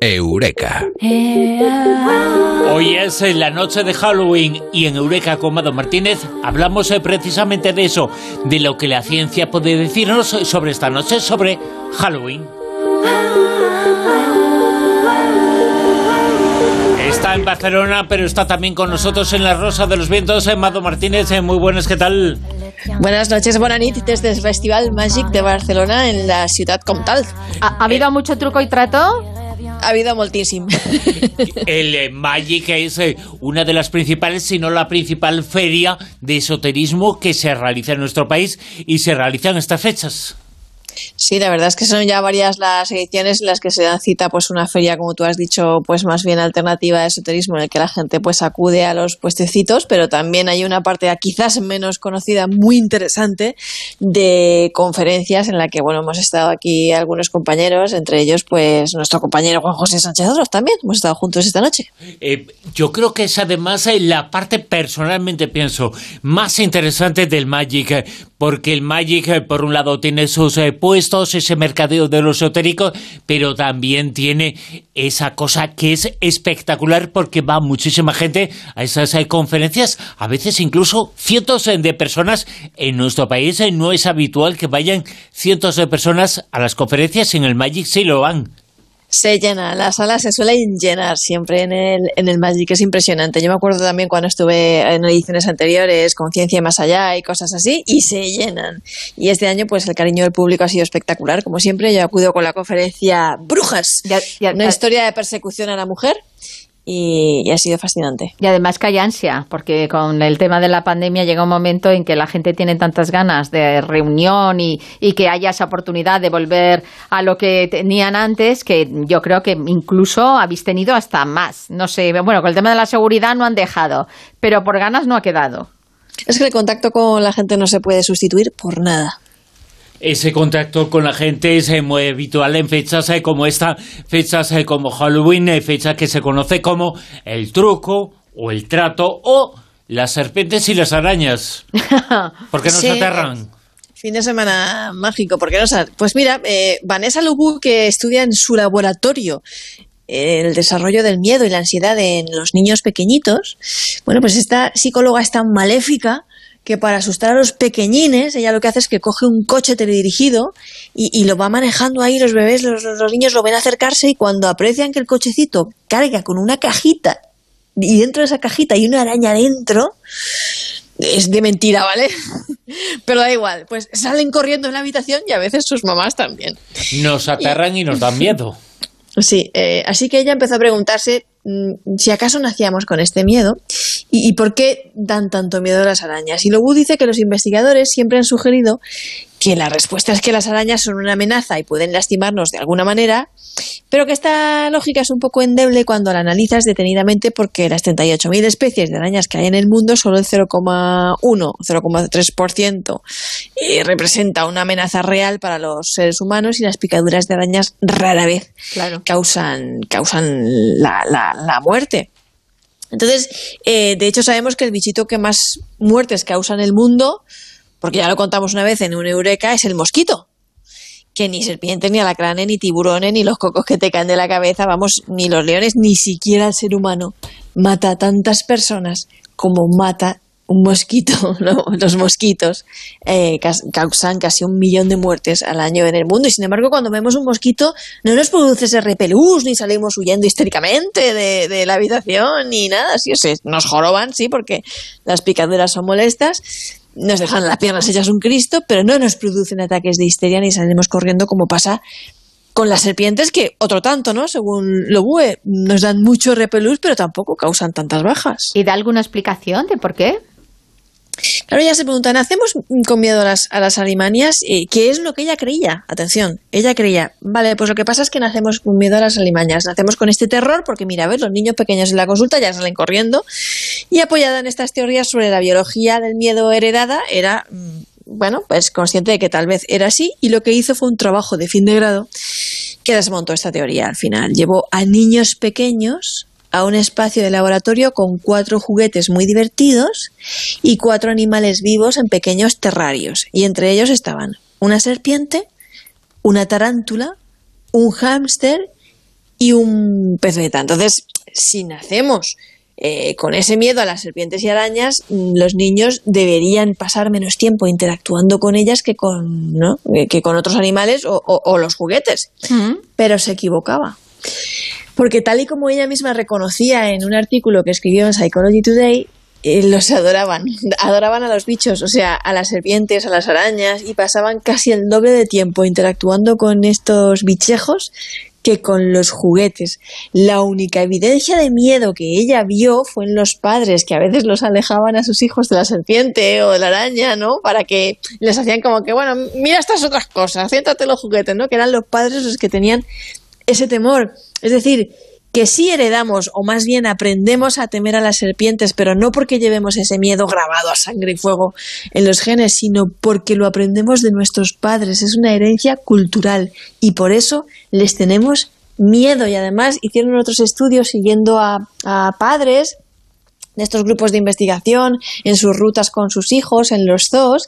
Eureka. Hoy es la noche de Halloween y en Eureka con Mado Martínez hablamos eh, precisamente de eso, de lo que la ciencia puede decirnos sobre esta noche, sobre Halloween. Está en Barcelona, pero está también con nosotros en la Rosa de los Vientos, eh, Mado Martínez. eh, Muy buenas, ¿qué tal? Buenas noches, bona nit, desde el Festival Magic de Barcelona en la ciudad comtal. ¿Ha, ha habido mucho truco y trato? Ha habido moltíssim. El eh, Magic es eh, una de las principales, si no la principal feria de esoterismo que se realiza en nuestro país y se realiza en estas fechas. Sí, la verdad es que son ya varias las ediciones en las que se dan cita pues una feria, como tú has dicho, pues más bien alternativa de esoterismo en el que la gente pues acude a los puestecitos, pero también hay una parte quizás menos conocida, muy interesante, de conferencias en la que, bueno, hemos estado aquí algunos compañeros, entre ellos pues nuestro compañero Juan José Sánchez Oros también, hemos estado juntos esta noche. Eh, yo creo que es además eh, la parte, personalmente pienso, más interesante del Magic, eh, porque el Magic, por un lado, tiene sus eh, puestos, ese mercadeo de lo esotérico, pero también tiene esa cosa que es espectacular porque va muchísima gente a esas eh, conferencias, a veces incluso cientos eh, de personas en nuestro país. eh, No es habitual que vayan cientos de personas a las conferencias, en el Magic sí lo van. Se llena, las salas se suelen llenar siempre en el, en el Magic, es impresionante. Yo me acuerdo también cuando estuve en ediciones anteriores con Ciencia y Más Allá y cosas así, y se llenan. Y este año, pues el cariño del público ha sido espectacular. Como siempre, yo acudo con la conferencia Brujas, Ya- ya- una historia de persecución a la mujer, y, y ha sido fascinante. Y además que hay ansia, porque con el tema de la pandemia llega un momento en que la gente tiene tantas ganas de reunión y, y que haya esa oportunidad de volver a lo que tenían antes, que yo creo que incluso habéis tenido hasta más. No sé, bueno, con el tema de la seguridad no han dejado, pero por ganas no ha quedado. Es que el contacto con la gente no se puede sustituir por nada. Ese contacto con la gente es eh, muy habitual en fechas eh, como esta, fechas eh, como Halloween, eh, fecha que se conoce como el truco o el trato o las serpientes y las arañas. ¿Por qué nos Sí. aterran? Fin de semana mágico, ¿por qué no? Pues mira, eh, Vanessa Lubu, que estudia en su laboratorio el desarrollo del miedo y la ansiedad en los niños pequeñitos, bueno, pues esta psicóloga es tan maléfica que para asustar a los pequeñines, ella lo que hace es que coge un coche teledirigido y, y lo va manejando ahí, los bebés, los, los niños lo ven acercarse y cuando aprecian que el cochecito carga con una cajita y dentro de esa cajita hay una araña dentro, es de mentira, ¿vale? Pero da igual, pues salen corriendo en la habitación y a veces sus mamás también. Nos aterran y nos dan miedo. Sí, eh, así que ella empezó a preguntarse si acaso nacíamos con este miedo y, y por qué dan tanto miedo a las arañas. Y Lobu dice que los investigadores siempre han sugerido que la respuesta es que las arañas son una amenaza y pueden lastimarnos de alguna manera, pero que esta lógica es un poco endeble cuando la analizas detenidamente porque las 38.000 especies de arañas que hay en el mundo, solo el 0,1 o 0,3% eh, representa una amenaza real para los seres humanos y las picaduras de arañas rara vez Claro. causan, causan la, la- la muerte. Entonces, eh, de hecho, sabemos que el bichito que más muertes causa en el mundo, porque ya lo contamos una vez en un Eureka, es el mosquito. Que ni serpiente, ni alacranes, ni tiburones, ni los cocos que te caen de la cabeza, vamos, ni los leones, ni siquiera el ser humano mata a tantas personas como mata un mosquito. Los mosquitos eh, causan casi un millón de muertes al año en el mundo. Y sin embargo, cuando vemos un mosquito, no nos produce ese repelús, ni salimos huyendo histéricamente de, la habitación, ni nada. Sí, o nos joroban, sí, porque las picaduras son molestas. Nos dejan las piernas hechas un Cristo, pero no nos producen ataques de histeria ni salimos corriendo como pasa con las serpientes, que otro tanto, ¿no? Según Lobue, nos dan mucho repelús, pero tampoco causan tantas bajas. ¿Y da alguna explicación de por qué? Claro, ya se preguntan, ¿hacemos con miedo a las, a las ¿Qué es lo que ella creía? Atención, ella creía, vale, pues lo que pasa es que nacemos con miedo a las alimañas, nacemos con este terror porque, mira, a ver, los niños pequeños en la consulta ya salen corriendo y apoyada en estas teorías sobre la biología del miedo heredada, era, mm, bueno, pues consciente de que tal vez era así y lo que hizo fue un trabajo de fin de grado que desmontó esta teoría al final. Llevó a niños pequeños a un espacio de laboratorio con cuatro juguetes muy divertidos y cuatro animales vivos en pequeños terrarios. Y entre ellos estaban una serpiente, una tarántula, un hámster y un pez beta. Entonces, si nacemos eh, con ese miedo a las serpientes y arañas, los niños deberían pasar menos tiempo interactuando con ellas que con, ¿no? Eh, que con otros animales o, los juguetes. Pero se equivocaba. Porque tal y como ella misma reconocía en un artículo que escribió en Psychology Today, eh, los adoraban, adoraban a los bichos, o sea, a las serpientes, a las arañas, y pasaban casi el doble de tiempo interactuando con estos bichejos que con los juguetes. La única evidencia de miedo que ella vio fue en los padres que a veces los alejaban a sus hijos de la serpiente o de la araña, ¿no? Para que les hacían como que, bueno, mira estas otras cosas, siéntate los juguetes, ¿no? Que eran los padres los que tenían ese temor. Es decir, que sí heredamos, o más bien aprendemos a temer a las serpientes, pero no porque llevemos ese miedo grabado a sangre y fuego en los genes, sino porque lo aprendemos de nuestros padres. Es una herencia cultural y por eso les tenemos miedo. Y además hicieron otros estudios siguiendo a, a padres de estos grupos de investigación en sus rutas con sus hijos, en los zoos,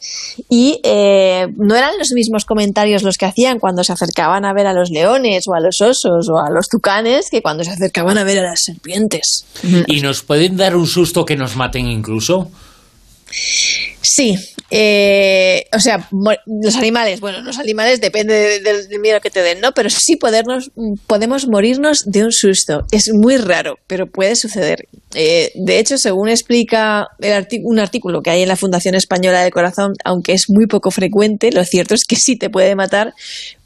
y eh, no eran los mismos comentarios los que hacían cuando se acercaban a ver a los leones o a los osos o a los tucanes que cuando se acercaban a ver a las serpientes. ¿Y nos pueden dar un susto que nos maten incluso? Sí, eh, o sea, los animales, bueno, los animales depende del miedo que te den, ¿no? Pero sí podernos, podemos morirnos de un susto. Es muy raro, pero puede suceder. Eh, de hecho, según explica un artículo que hay en la Fundación Española del Corazón, aunque es muy poco frecuente, lo cierto es que sí te puede matar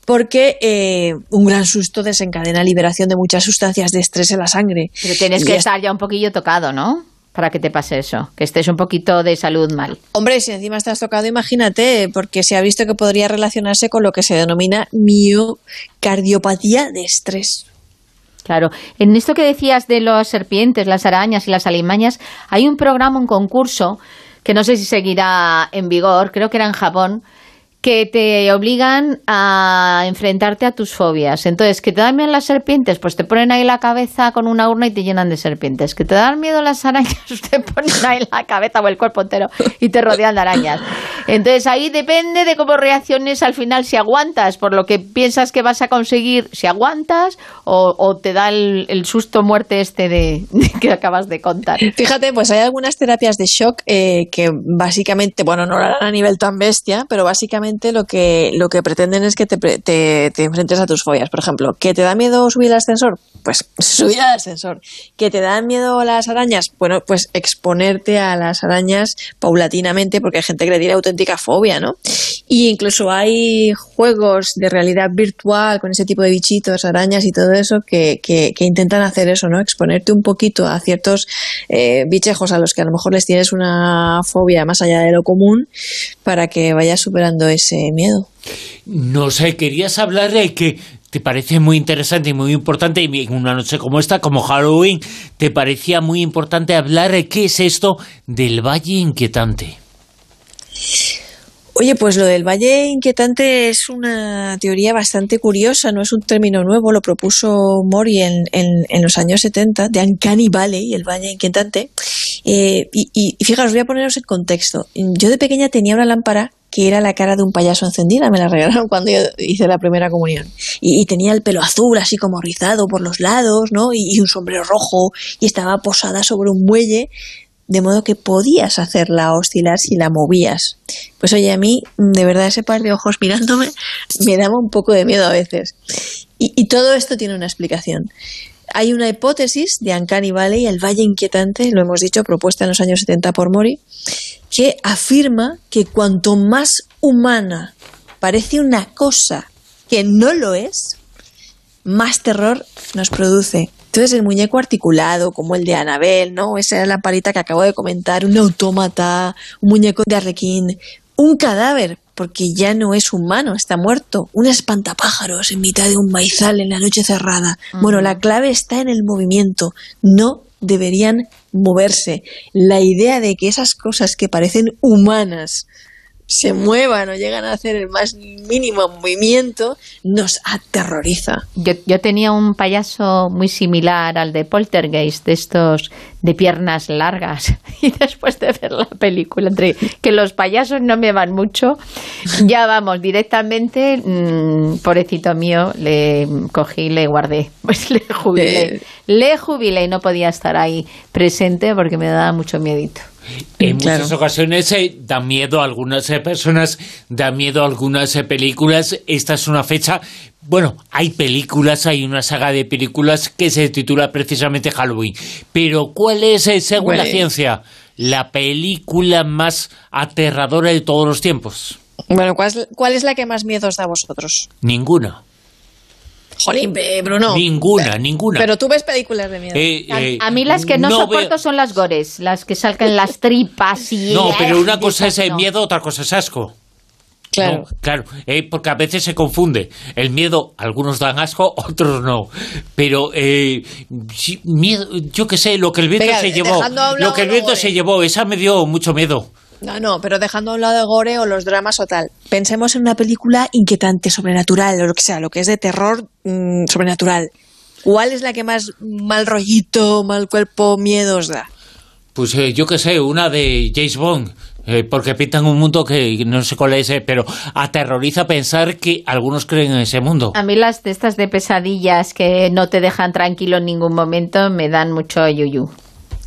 porque eh, un gran susto desencadena liberación de muchas sustancias de estrés en la sangre. Pero tienes que estar ya un poquillo tocado, ¿no? Para que te pase eso, que estés un poquito de salud mal. Hombre, si encima estás tocado, imagínate, porque se ha visto que podría relacionarse con lo que se denomina miocardiopatía de estrés. Claro, en esto que decías de las serpientes, las arañas y las alimañas, hay un programa, un concurso, que no sé si seguirá en vigor, creo que era en Japón, que te obligan a enfrentarte a tus fobias. Entonces, que te dan miedo las serpientes, pues te ponen ahí la cabeza con una urna y te llenan de serpientes. Que te dan miedo las arañas, te ponen ahí la cabeza o el cuerpo entero y te rodean de arañas. Entonces, ahí depende de cómo reacciones al final, si aguantas por lo que piensas que vas a conseguir, si aguantas o, te da el, susto muerte este de, que acabas de contar. Fíjate, pues hay algunas terapias de shock eh, que básicamente, bueno, no lo harán a nivel tan bestia, pero básicamente lo que, lo que pretenden es que te, te, enfrentes a tus fobias. Por ejemplo, ¿que te da miedo subir al ascensor? Pues subir al ascensor. ¿Que te dan miedo las arañas? Bueno, pues exponerte a las arañas paulatinamente porque hay gente que le tiene auténtica fobia, ¿no? Y incluso hay juegos de realidad virtual con ese tipo de bichitos, arañas y todo eso que, que, intentan hacer eso, ¿no? Exponerte un poquito a ciertos eh, bichejos a los que a lo mejor les tienes una fobia más allá de lo común para que vayas superando eso ese miedo. No sé, querías hablar de que te parece muy interesante y muy importante, y en una noche como esta, como Halloween, te parecía muy importante hablar de qué es esto del Valle Inquietante. Oye, pues lo del Valle Inquietante es una teoría bastante curiosa, no es un término nuevo, lo propuso Mori en, en, los años 70, de Uncanny Valley, el Valle Inquietante. Eh, y, y, fijaros, voy a poneros en contexto. Yo de pequeña tenía una lámpara que era la cara de un payaso encendida, me la regalaron cuando yo hice la primera comunión. Y, tenía el pelo azul, así como rizado por los lados, ¿no? Y, un sombrero rojo, y estaba posada sobre un muelle, de modo que podías hacerla oscilar si la movías. Pues oye, a mí, de verdad, ese par de ojos mirándome me daba un poco de miedo a veces. Y todo esto tiene una explicación. Hay una hipótesis de Uncanny Valley, el Valle Inquietante, lo hemos dicho, propuesta en los años 70 por Mori, que afirma que cuanto más humana parece una cosa que no lo es, más terror nos produce. Entonces el muñeco articulado, como el de Anabel, ¿no? Esa era la palita que acabo de comentar, un autómata, un muñeco de arlequín, un cadáver, porque ya no es humano, está muerto. Un espantapájaros en mitad de un maizal en la noche cerrada. Bueno, la clave está en el movimiento. No deberían moverse. La idea de que esas cosas que parecen humanas se muevan o llegan a hacer el más mínimo movimiento, nos aterroriza. Yo, yo, tenía un payaso muy similar al de Poltergeist, de estos de piernas largas. Y después de ver la película, entre que los payasos no me van mucho, ya vamos, directamente, mm, pobrecito mío, le cogí, le guardé, pues le jubilé. Le jubilé y no podía estar ahí presente porque me daba mucho miedito. En muchas ocasiones eh, da miedo a algunas eh, personas, da miedo a algunas eh, películas. Esta es una fecha. Bueno, hay películas, hay una saga de películas que se titula precisamente Halloween. Pero ¿cuál es, según la ciencia, la película más aterradora de todos los tiempos? Bueno, ¿cuál es, ¿cuál es la que más miedo os da a vosotros? Ninguna. Jolín, Bruno. Ninguna, ninguna. Pero tú ves películas de miedo. Eh, eh, a, mí las que no, soporto son las gores, las que salgan las tripas y... No, pero una cosa es el miedo, otra cosa es asco. Claro. claro, eh, porque a veces se confunde. El miedo, algunos dan asco, otros no. Pero miedo, yo qué sé, lo que el viento se llevó, lo que el viento se llevó, esa me dio mucho miedo. No, no, pero dejando a un lado de gore o los dramas o tal. Pensemos en una película inquietante, sobrenatural, o lo que sea, lo que es de terror mm, sobrenatural. ¿Cuál es la que más mal rollito, mal cuerpo, miedos da? Pues eh, yo qué sé, una de James Bond. Eh, porque pintan un mundo que no sé cuál es, eh, pero aterroriza pensar que algunos creen en ese mundo. A mí las de estas de pesadillas que no te dejan tranquilo en ningún momento me dan mucho yuyu.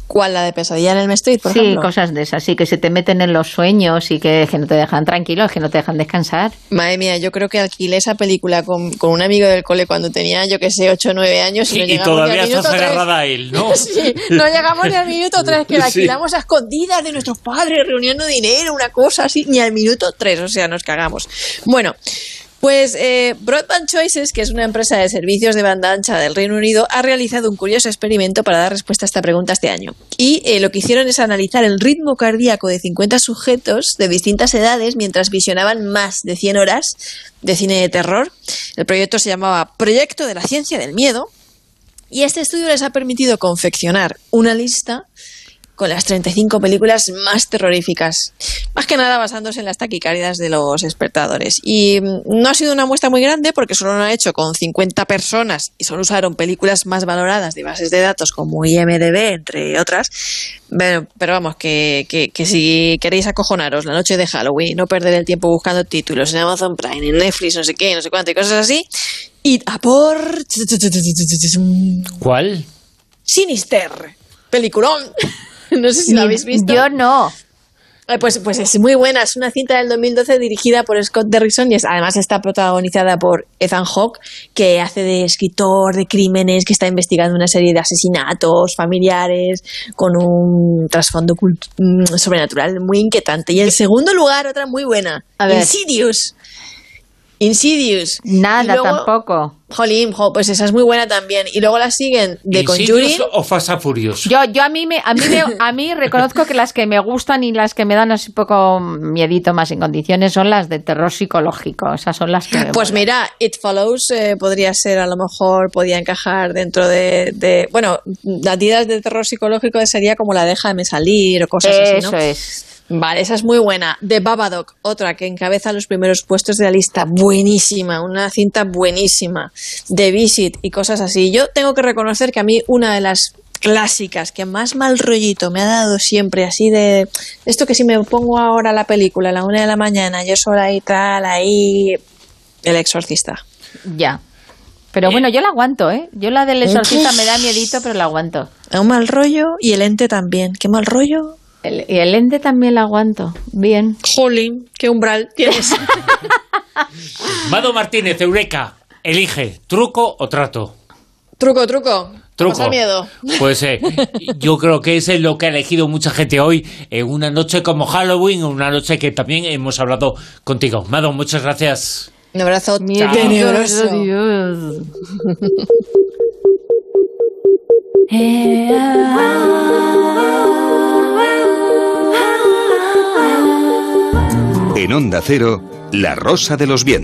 ¿Cuál? ¿La de pesadilla en el Street, por sí, cosas de esas, sí, que se te meten en los sueños y que, no te dejan tranquilo, que no te dejan descansar. Madre mía, yo creo que alquilé esa película con, un amigo del cole cuando tenía, yo que sé, 8 o 9 años. Y, y todavía estás agarrada a él, ¿no? sí, no llegamos ni al minuto 3, que la alquilamos a escondidas de nuestros padres, reuniendo dinero, una cosa así, ni al minuto 3, o sea, nos cagamos. Bueno, pues eh, Broadband Choices, que es una empresa de servicios de banda ancha del Reino Unido, ha realizado un curioso experimento para dar respuesta a esta pregunta este año. Y eh, lo que hicieron es analizar el ritmo cardíaco de 50 sujetos de distintas edades mientras visionaban más de 100 horas de cine de terror. El proyecto se llamaba Proyecto de la Ciencia del Miedo. Y este estudio les ha permitido confeccionar una lista con las 35 películas más terroríficas, más que nada basándose en las taquicáridas de los espectadores. Y mm, no ha sido una muestra muy grande porque solo lo ha hecho con 50 personas y solo usaron películas más valoradas de bases de datos como IMDB, entre otras. Pero, pero vamos, que, que, si queréis acojonaros la noche de Halloween, no perder el tiempo buscando títulos en Amazon Prime, en Netflix, no sé qué, no sé cuánto y cosas así, id a por... ¿Cuál? Sinister. Peliculón. no sé si lo habéis visto. Yo no. Eh, pues, pues es muy buena, es una cinta del 2012 dirigida por Scott Derrickson y además está protagonizada por Ethan Hawke, que hace de escritor de crímenes, que está investigando una serie de asesinatos familiares con un trasfondo mm, sobrenatural muy inquietante. Y en segundo lugar, otra muy buena, Insidious. Insidious. Nada, tampoco. Jolín, pues esa es muy buena también. Y luego la siguen de Conjuring. o Fast and Furious? Yo, yo a mí me, a mí a mí reconozco que las que me gustan y las que me dan así poco miedito más en condiciones son las de terror psicológico. Esas son las que. pues mira, It Follows eh, podría ser, a lo mejor podía encajar dentro de, de bueno, las tiras de terror psicológico sería como la déjame salir o cosas así, ¿no? Eso es. Vale, esa es muy buena. The Babadook, otra que encabeza los primeros puestos de la lista. Buenísima, una cinta buenísima. The Visit y cosas así. Yo tengo que reconocer que a mí una de las clásicas que más mal rollito me ha dado siempre, así de esto que si me pongo ahora la película a la una de la mañana, yo sola y tal, ahí, El Exorcista. Ya. Pero bueno, yo la aguanto, ¿eh? Yo la del exorcista me da miedito, pero la aguanto. Un mal rollo y el ente también. ¿Qué mal rollo? y el ente también lo aguanto. Bien. Jolín, qué umbral tienes. Mado Martínez, Eureka, elige, ¿truco o trato? Truco, truco. Truco. miedo. Pues eh, yo creo que es lo que ha elegido mucha gente hoy en una noche como Halloween, una noche que también hemos hablado contigo. Mado, muchas gracias. Un abrazo Miedo, Dios. En Onda Cero, La Rosa de los Vientos.